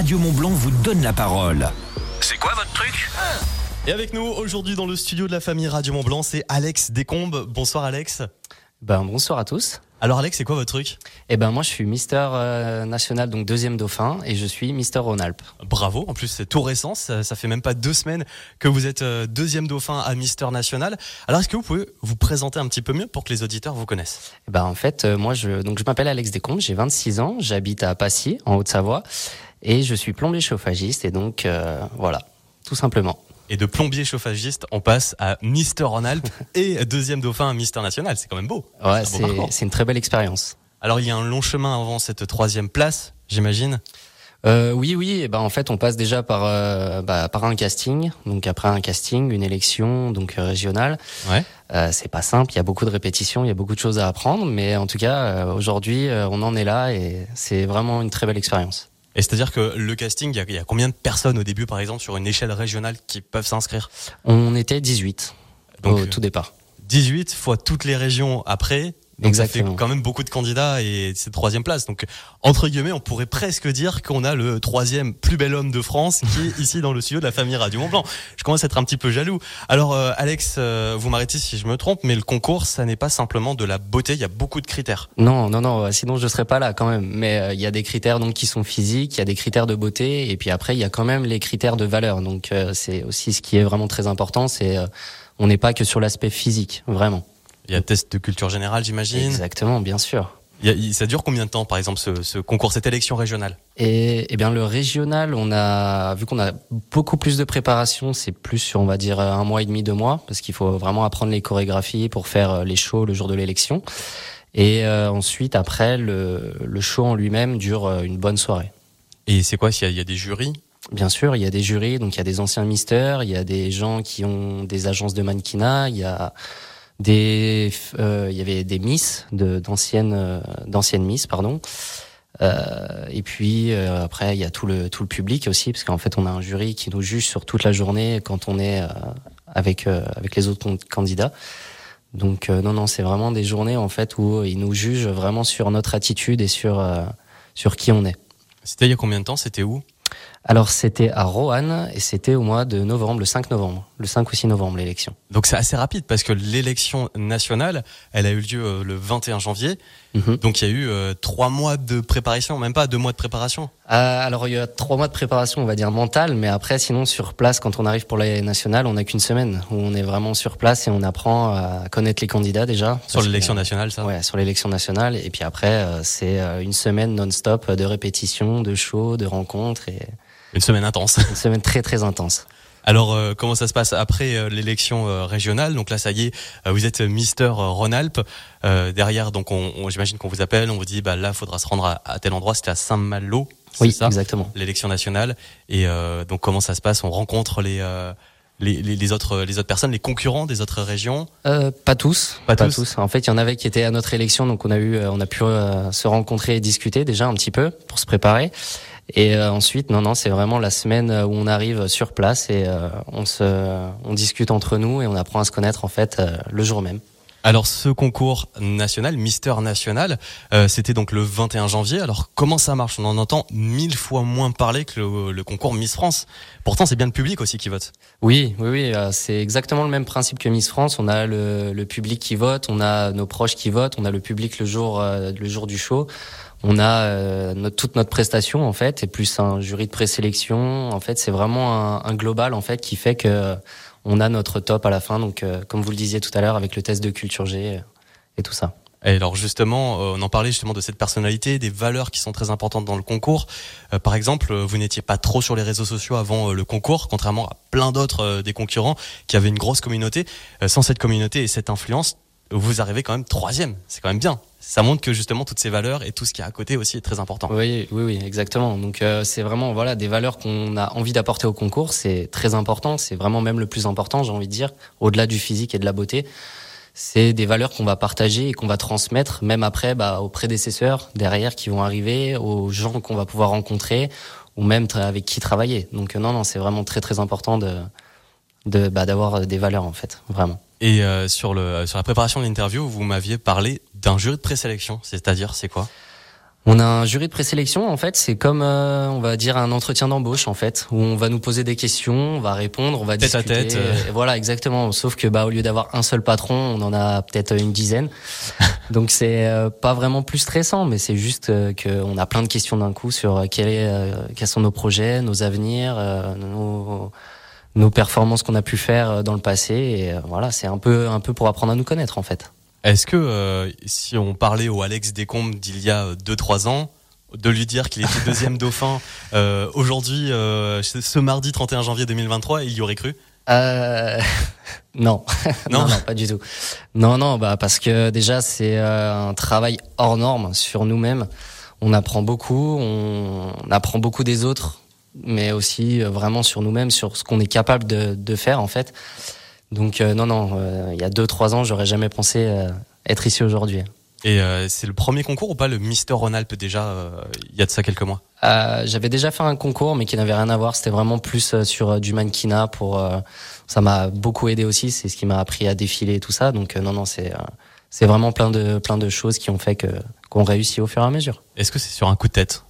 Radio Montblanc vous donne la parole. C'est quoi votre truc? Et avec nous aujourd'hui dans le studio de la famille Radio Mont Blanc, c'est Alex Descombes. Bonsoir Alex. Ben, bonsoir à tous. Alors Alex, c'est quoi votre truc? Eh ben moi je suis Mister euh, National, donc deuxième dauphin, et je suis Mister Rhône-Alpes. Bravo, en plus c'est tout récent, ça, ça fait même pas deux semaines que vous êtes euh, deuxième dauphin à Mister National. Alors est-ce que vous pouvez vous présenter un petit peu mieux pour que les auditeurs vous connaissent? Eh ben en fait euh, moi je donc je m'appelle Alex Descombes, j'ai 26 ans, j'habite à Passy en Haute-Savoie, et je suis plombier chauffagiste, et donc euh, voilà, tout simplement. Et de plombier chauffagiste, on passe à Mister Rhône-Alpes et deuxième dauphin à Mister National. C'est quand même beau. Ouais, C'est un beau une très belle expérience. Alors il y a un long chemin avant cette troisième place, j'imagine. Euh, oui, oui. Et ben en fait, on passe déjà par euh, bah, par un casting. Donc après un casting, une élection donc euh, régionale. Ouais. Euh, c'est pas simple. Il y a beaucoup de répétitions, il y a beaucoup de choses à apprendre. Mais en tout cas, aujourd'hui, on en est là et c'est vraiment une très belle expérience. Et c'est-à-dire que le casting, il y, a, il y a combien de personnes au début, par exemple, sur une échelle régionale qui peuvent s'inscrire? On était 18 Donc, au tout départ. 18 fois toutes les régions après. Donc ça Exactement. fait quand même beaucoup de candidats et c'est troisième place. Donc entre guillemets, on pourrait presque dire qu'on a le troisième plus bel homme de France qui est ici dans le studio de la famille Radio Mont Blanc. Je commence à être un petit peu jaloux. Alors euh, Alex, euh, vous m'arrêtez si je me trompe, mais le concours, ça n'est pas simplement de la beauté. Il y a beaucoup de critères. Non, non, non. euh, Sinon, je serais pas là quand même. Mais euh, il y a des critères donc qui sont physiques, il y a des critères de beauté, et puis après, il y a quand même les critères de valeur. Donc euh, c'est aussi ce qui est vraiment très important. C'est euh, on n'est pas que sur l'aspect physique, vraiment. Il y a test de culture générale, j'imagine. Exactement, bien sûr. Ça dure combien de temps, par exemple, ce, ce concours, cette élection régionale? Et, eh bien le régional, on a vu qu'on a beaucoup plus de préparation, c'est plus sur on va dire un mois et demi, deux mois, parce qu'il faut vraiment apprendre les chorégraphies pour faire euh, les shows le jour de l'élection. Et euh, ensuite, après, le, le show en lui-même dure euh, une bonne soirée. Et c'est quoi s'il y, y a des jurys? Bien sûr, il y a des jurys, donc il y a des anciens misters, il y a des gens qui ont des agences de mannequinat, il y a des, euh, il y avait des miss de d'anciennes euh, d'anciennes miss, pardon. Euh, et puis euh, après, il y a tout le tout le public aussi, parce qu'en fait, on a un jury qui nous juge sur toute la journée quand on est euh, avec euh, avec les autres candidats. Donc non, non, c'est vraiment des journées en fait où ils nous jugent vraiment sur notre attitude et sur sur qui on est. C'était il y a combien de temps? C'était où? Alors c'était à Roanne et c'était au mois de novembre, le 5 novembre, le 5 ou 6 novembre l'élection. Donc c'est assez rapide parce que l'élection nationale, elle a eu lieu euh, le 21 janvier. Mhm. Donc il y a eu euh, trois mois de préparation, même pas deux mois de préparation. Euh, alors il y a trois mois de préparation, on va dire mentale, mais après sinon sur place, quand on arrive pour la nationale, on n'a qu'une semaine où on est vraiment sur place et on apprend à connaître les candidats déjà. Sur l'élection nationale, ça Ouais, sur l'élection nationale. Et puis après, euh, c'est euh, une semaine non-stop de répétitions, de shows, de rencontres et Une semaine intense. une semaine très très intense. Alors euh, comment ça se passe après euh, l'élection euh, régionale? Donc là, ça y est, vous êtes Mister Rhône-Alpes. Euh, derrière, donc on, on- j'imagine qu'on vous appelle, on vous dit, bah là, faudra se rendre à, à tel endroit. C'était à Saint-Malo, Oui, ça exactement. L'élection nationale. Et euh, donc comment ça se passe? On rencontre les, euh, les, les, les autres les autres personnes, les concurrents des autres régions? Euh, pas tous, Pas tous. En fait, il y en avait qui étaient à notre élection, donc on a eu, euh, on a pu euh, se rencontrer et discuter déjà un petit peu pour se préparer. Et euh, ensuite, non, non, c'est vraiment la semaine où on arrive sur place et euh, on se, on discute entre nous et on apprend à se connaître en fait euh, le jour même. Alors ce concours national, Mister National, euh, c'était donc le 21 janvier. Alors comment ça marche? On en entend mille fois moins parler que le, le concours Miss France. Pourtant c'est bien le public aussi qui vote. Oui, oui, oui, euh, c'est exactement le même principe que Miss France. On a le, le public qui vote, on a nos proches qui votent, on a le public le jour, euh, le jour du show. On a euh, notre, toute notre prestation en fait, et plus un jury de présélection. En fait, c'est vraiment un, un global en fait qui fait que on a notre top à la fin. Donc, euh, comme vous le disiez tout à l'heure, avec le test de culture G euh, et tout ça. Et alors justement, euh, on en parlait justement de cette personnalité, des valeurs qui sont très importantes dans le concours. Par exemple, vous n'étiez pas trop sur les réseaux sociaux avant le concours, contrairement à plein d'autres des concurrents qui avaient une grosse communauté. Sans cette communauté et cette influence, vous arrivez quand même troisième. C'est quand même bien. Ça montre que justement toutes ces valeurs et tout ce qui est à côté aussi est très important. Oui, oui, oui, exactement. Donc euh, c'est vraiment voilà des valeurs qu'on a envie d'apporter au concours. C'est très important. C'est vraiment même le plus important, j'ai envie de dire, au-delà du physique et de la beauté. C'est des valeurs qu'on va partager et qu'on va transmettre, même après, bah, aux prédécesseurs derrière qui vont arriver, aux gens qu'on va pouvoir rencontrer, ou même avec qui travailler. Donc euh, non, non, c'est vraiment très très important de bah, d'avoir des valeurs en fait, vraiment. Et euh, sur le sur la préparation de l'interview, vous m'aviez parlé d'un jury de présélection, c'est-à-dire c'est quoi? On a un jury de présélection en fait, c'est comme euh, on va dire un entretien d'embauche en fait, où on va nous poser des questions, on va répondre, on va Tête à discuter. tête, euh. Et Voilà, exactement. Sauf que bah au lieu d'avoir un seul patron, on en a peut-être une dizaine. Donc c'est euh, pas vraiment plus stressant, mais c'est juste euh, qu'on a plein de questions d'un coup sur euh, quel est, euh, quels sont nos projets, nos avenirs, euh, nos nos performances qu'on a pu faire euh, dans le passé. Et euh, voilà, c'est un peu un peu pour apprendre à nous connaître en fait. Est-ce que euh, si on parlait au Alex Descombes d'il y a 2-3 ans, de lui dire qu'il était deuxième dauphin euh, aujourd'hui, euh, ce mardi 31 janvier 2023, il y aurait cru? Euh, non. Non? non, non, pas du tout. Non, non, bah parce que déjà c'est un travail hors norme sur nous-mêmes. On apprend beaucoup, on apprend beaucoup des autres, mais aussi euh, vraiment sur nous-mêmes, sur ce qu'on est capable de, de faire en fait. Donc euh, non, non, euh, il y a deux, trois ans, j'aurais jamais pensé être ici aujourd'hui. Et euh, c'est le premier concours ou pas, le Mister Ronalp déjà, euh, il y a de ça quelques mois? Euh, J'avais déjà fait un concours, mais qui n'avait rien à voir. C'était vraiment plus sur du mannequinat. Pour ça m'a beaucoup aidé aussi. C'est ce qui m'a appris à défiler et tout ça. Donc non, non, c'est c'est vraiment plein de plein de choses qui ont fait que qu'on réussit au fur et à mesure. Est-ce que c'est sur un coup de tête?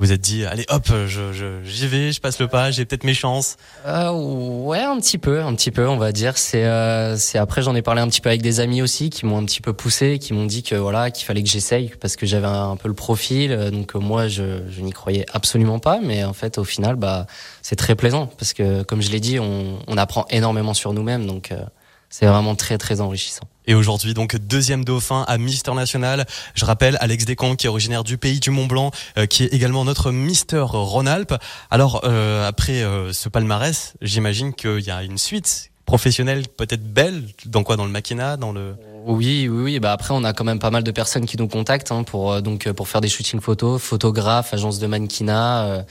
Vous êtes dit, allez hop, je, je, j'y vais, je passe le pas, j'ai peut-être mes chances. Euh, ouais, un petit peu, un petit peu, on va dire. C'est, euh, c'est après j'en ai parlé un petit peu avec des amis aussi qui m'ont un petit peu poussé, qui m'ont dit que voilà qu'il fallait que j'essaye parce que j'avais un, peu le profil. euh, Donc euh, moi, je, je n'y croyais absolument pas, mais en fait, au final, bah, c'est très plaisant parce que comme je l'ai dit, on, on apprend énormément sur nous-mêmes, donc euh, c'est vraiment très très enrichissant. Et aujourd'hui, donc deuxième dauphin à Mister National. Je rappelle Alex Descamps, qui est originaire du pays du Mont Blanc, euh, qui est également notre Mister Rhône-Alpes. Alors euh, après euh, ce palmarès, j'imagine qu'il y a une suite professionnelle peut-être belle. Dans quoi? Dans le maquina, dans le. Oui, oui, oui. Bah après, on a quand même pas mal de personnes qui nous contactent hein, pour euh, donc euh, pour faire des shootings photos, photographes, agences de mannequinat. euh.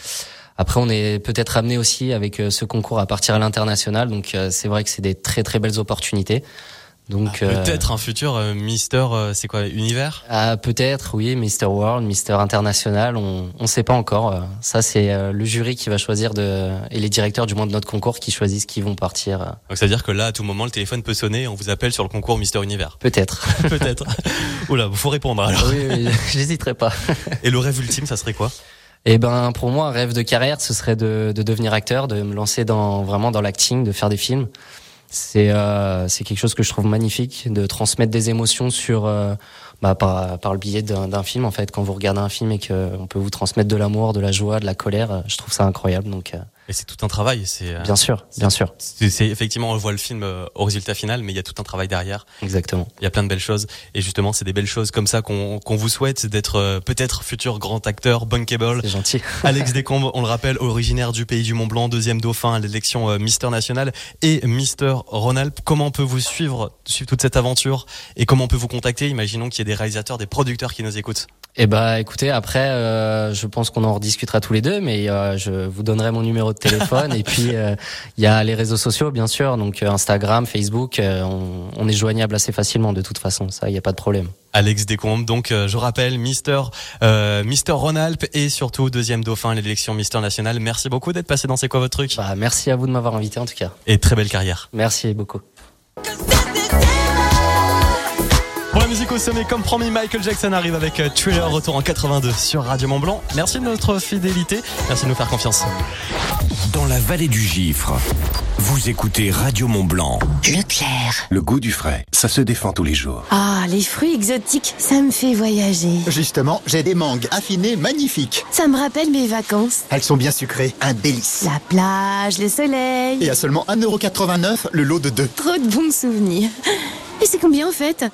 Après, on est peut-être amené aussi avec ce concours à partir à l'international. Donc, c'est vrai que c'est des très très belles opportunités. Donc Ah, euh, Peut-être un futur euh, Mister, euh, c'est quoi, univers? Ah, peut-être, oui, Mister World, Mister International, on on sait pas encore. euh. Ça, c'est euh, le jury qui va choisir de et les directeurs du moins de notre concours qui choisissent qui vont partir. Donc c'est à dire que là, à tout moment, le téléphone peut sonner, et on vous appelle sur le concours Mister Univers. Peut-être. Peut-être. Oula, faut répondre alors. oui, oui, j'hésiterai pas. Et le rêve ultime, ça serait quoi? Eh ben, pour moi, un rêve de carrière, ce serait de, de devenir acteur, de me lancer dans vraiment dans l'acting, de faire des films. C'est euh, c'est quelque chose que je trouve magnifique, de transmettre des émotions sur euh, bah, par par le biais d'un film en fait. Quand vous regardez un film et que on peut vous transmettre de l'amour, de la joie, de la colère, euh, je trouve ça incroyable. Donc, euh, Et c'est tout un travail. C'est euh, bien sûr, bien sûr, c'est c'est- effectivement, on voit le film euh, au résultat final, mais il y a tout un travail derrière. exactement. Il y a plein de belles choses. Et justement, c'est des belles choses comme ça qu'on qu'on vous souhaite d'être euh, peut-être futur grand acteur, bankable. C'est gentil. Alex Descombes, on le rappelle, originaire du pays du Mont Blanc, deuxième dauphin à l'élection euh, Mister National et Mister Rhône-Alpes. Comment on peut vous suivre, suivre toute cette aventure et comment on peut vous contacter? Imaginons qu'il y ait des réalisateurs, des producteurs qui nous écoutent. Eh bah, écoutez, après, euh, je pense qu'on en rediscutera tous les deux, mais euh, je vous donnerai mon numéro de téléphone. et puis, euh, il y a les réseaux sociaux, bien sûr, donc euh, Instagram, Facebook. euh, on, on est joignable assez facilement, de toute façon. Ça, il n'y a pas de problème. Alex Descombes, donc euh, je rappelle, Mister, euh, Mister Rhône-Alpes et surtout deuxième dauphin à l'élection Mister National. Merci beaucoup d'être passé dans C'est quoi votre truc? Bah, merci à vous de m'avoir invité, en tout cas. Et très belle carrière. Merci beaucoup. Musique au sommet, comme promis, Michael Jackson arrive avec euh, Thriller, retour en 82 sur Radio Mont Blanc. Merci de notre fidélité, merci de nous faire confiance. Dans la vallée du Gifre, vous écoutez Radio Mont Blanc. Leclerc. Le goût du frais, ça se défend tous les jours. Ah, les fruits exotiques, ça me fait voyager. Justement, j'ai des mangues affinées magnifiques. Ça me rappelle mes vacances. Elles sont bien sucrées, un délice. La plage, le soleil. Et à seulement 1,89€ le lot de deux. Trop de bons souvenirs. Et c'est combien en fait?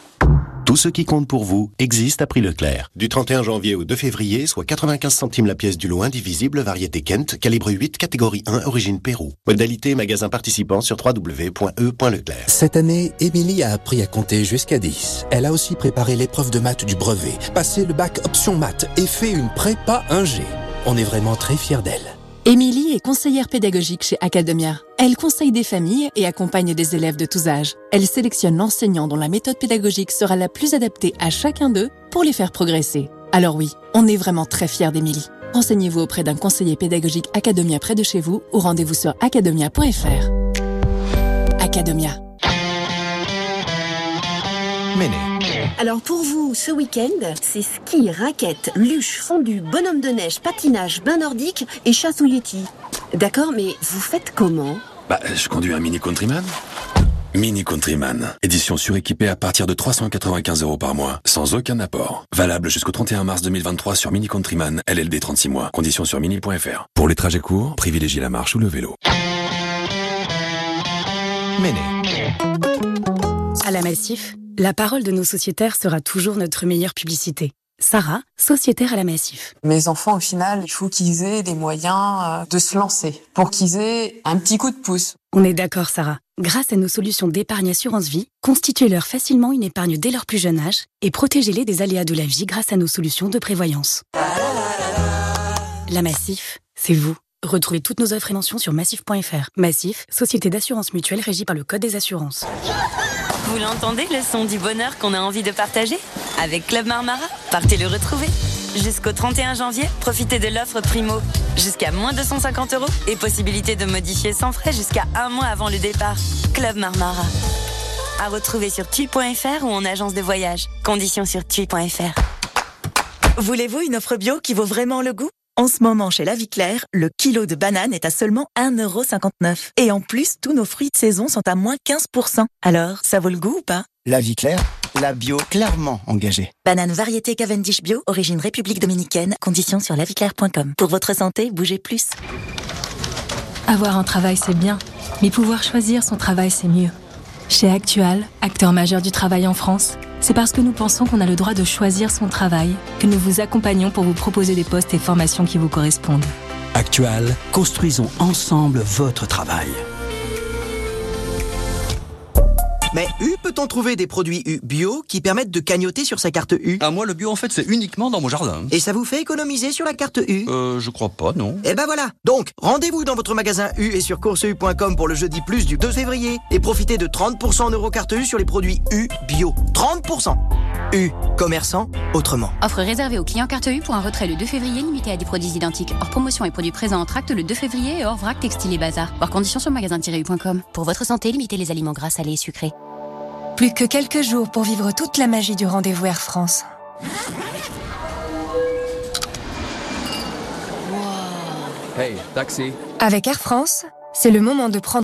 Tout ce qui compte pour vous existe à prix Leclerc. Du 31 janvier au 2 février, soit 95 centimes la pièce du lot indivisible, variété Kent, calibre 8, catégorie 1, origine Pérou. Modalité magasin participant sur www.e.leclerc. Cette année, Émilie a appris à compter jusqu'à 10. Elle a aussi préparé l'épreuve de maths du brevet, passé le bac option maths et fait une prépa 1G. On est vraiment très fiers d'elle. Émilie est conseillère pédagogique chez Academia. Elle conseille des familles et accompagne des élèves de tous âges. Elle sélectionne l'enseignant dont la méthode pédagogique sera la plus adaptée à chacun d'eux pour les faire progresser. Alors oui, on est vraiment très fiers d'Émilie. Renseignez-vous auprès d'un conseiller pédagogique Academia près de chez vous ou rendez-vous sur academia.fr. Academia. Alors pour vous, ce week-end, c'est ski, raquettes, luge, fondu, bonhomme de neige, patinage, bain nordique et chasse au yeti. D'accord, mais vous faites comment? Bah, je conduis un Mini Countryman. Mini Countryman, édition suréquipée à partir de 395 euros par mois, sans aucun apport. Valable jusqu'au 31 mars 2023 sur Mini Countryman, LLD 36 mois. Conditions sur mini.fr. Pour les trajets courts, privilégiez la marche ou le vélo. Méné. À la Massif, la parole de nos sociétaires sera toujours notre meilleure publicité. Sarah, sociétaire à la Massif. Mes enfants, au final, il faut qu'ils aient les moyens euh, de se lancer, pour qu'ils aient un petit coup de pouce. On est d'accord, Sarah. Grâce à nos solutions d'épargne assurance vie, constituez-leur facilement une épargne dès leur plus jeune âge et protégez-les des aléas de la vie grâce à nos solutions de prévoyance. La Massif, c'est vous. Retrouvez toutes nos offres et mentions sur massif.fr. Massif, société d'assurance mutuelle régie par le Code des assurances. Vous l'entendez, le son du bonheur qu'on a envie de partager Avec Club Marmara, partez le retrouver. Jusqu'au 31 janvier, profitez de l'offre Primo. Jusqu'à moins 250 euros et possibilité de modifier sans frais jusqu'à un mois avant le départ. Club Marmara. À retrouver sur tui.fr ou en agence de voyage. Conditions sur tui.fr. Voulez-vous une offre bio qui vaut vraiment le goût? En ce moment, chez La Vie Claire, le kilo de banane est à seulement 1,59€. Et en plus, tous nos fruits de saison sont à moins 15%. Alors, ça vaut le goût ou pas? La Vie Claire, la bio clairement engagée. Banane variété Cavendish Bio, origine République Dominicaine, conditions sur laviclaire.com. Pour votre santé, bougez plus. Avoir un travail, c'est bien, mais pouvoir choisir son travail, c'est mieux. Chez Actual, acteur majeur du travail en France, c'est parce que nous pensons qu'on a le droit de choisir son travail que nous vous accompagnons pour vous proposer des postes et formations qui vous correspondent. Actual, construisons ensemble votre travail. Mais U, peut-on trouver des produits U bio qui permettent de cagnoter sur sa carte U? Ah, moi, le bio, en fait, c'est uniquement dans mon jardin. Et ça vous fait économiser sur la carte U? Euh, je crois pas, non. Eh ben voilà Donc, rendez-vous dans votre magasin U et sur courseu.com pour le jeudi plus du 2 février et profitez de 30% en euros carte U sur les produits U bio. 30% U, commerçant autrement. Offre réservée aux clients carte U pour un retrait le 2 février limité à des produits identiques. Hors promotion et produits présents en tract le 2 février et hors vrac textile et bazar. Hors conditions sur magasin-u.com. Pour votre santé, limitez les aliments gras, salés et sucrés. Plus que quelques jours pour vivre toute la magie du rendez-vous Air France. Hey, taxi. Avec Air France, c'est le moment de prendre